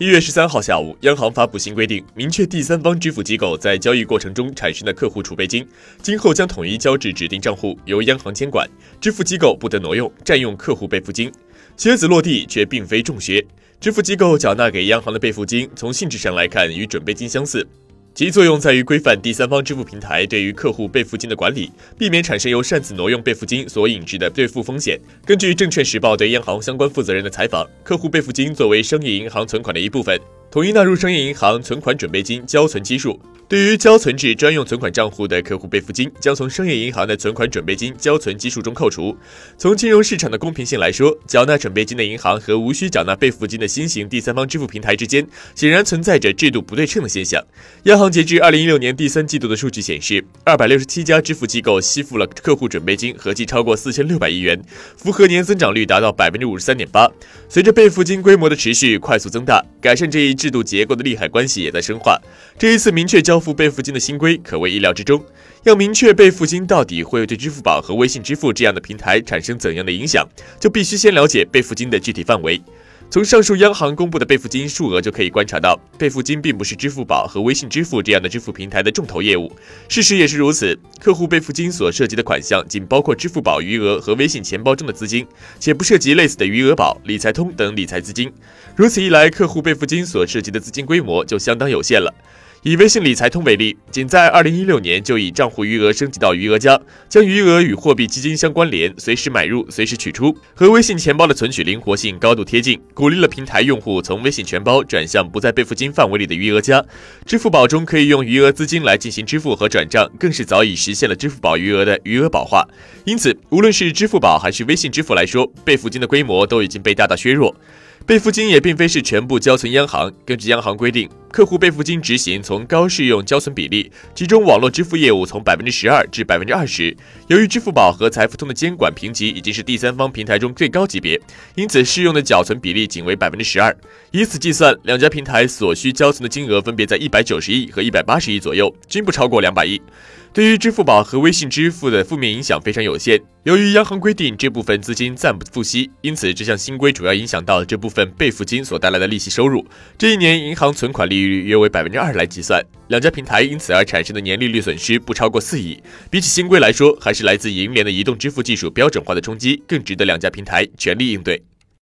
一月十三号下午，央行发布新规定，明确第三方支付机构在交易过程中产生的客户储备金，今后将统一交至指定账户，由央行监管。支付机构不得挪用、占用客户备付金。靴子落地却并非重靴，支付机构缴纳给央行的备付金，从性质上来看与准备金相似。其作用在于规范第三方支付平台对于客户备付金的管理，避免产生由擅自挪用备付金所引致的兑付风险。根据证券时报对央行相关负责人的采访，客户备付金作为商业银行存款的一部分，统一纳入商业银行存款准备金交存基数。对于交存至专用存款账户的客户备付金，将从商业银行的存款准备金交存基数中扣除。从金融市场的公平性来说，缴纳准备金的银行和无需缴纳备付金的新型第三方支付平台之间，显然存在着制度不对称的现象。央行截至二零一六年第三季度的数据显示，二百六十七家支付机构吸附了客户准备金，合计超过四千六百亿元，复合年增长率达到百分之五十三点八。随着备付金规模的持续快速增大，改善这一制度结构的利害关系也在深化。这一次明确交。付备付金的新规可谓意料之中。要明确备付金到底会对支付宝和微信支付这样的平台产生怎样的影响，就必须先了解备付金的具体范围。从上述央行公布的备付金数额就可以观察到，备付金并不是支付宝和微信支付这样的支付平台的重头业务。事实也是如此，客户备付金所涉及的款项仅包括支付宝余额和微信钱包中的资金，且不涉及类似的余额宝、理财通等理财资金。如此一来，客户备付金所涉及的资金规模就相当有限了。以微信理财通为例，仅在二零一六年就以账户余额升级到余额加，将余额与货币基金相关联，随时买入、随时取出，和微信钱包的存取灵活性高度贴近，鼓励了平台用户从微信钱包转向不在备付金范围里的余额加。支付宝中可以用余额资金来进行支付和转账，更是早已实现了支付宝余额的余额宝化。因此，无论是支付宝还是微信支付来说，备付金的规模都已经被大大削弱。备付金也并非是全部交存央行。根据央行规定，客户备付金执行从高适用交存比例，其中网络支付业务从百分之十二至百分之二十。由于支付宝和财付通的监管评级已经是第三方平台中最高级别，因此适用的缴存比例仅为百分之十二。以此计算，两家平台所需交存的金额分别在一百九十亿和一百八十亿左右，均不超过两百亿。对于支付宝和微信支付的负面影响非常有限。由于央行规定这部分资金暂不付息，因此这项新规主要影响到这部分备付金所带来的利息收入。这一年银行存款利率约为百分之二来计算，两家平台因此而产生的年利率损失不超过四亿。比起新规来说，还是来自银联的移动支付技术标准化的冲击更值得两家平台全力应对。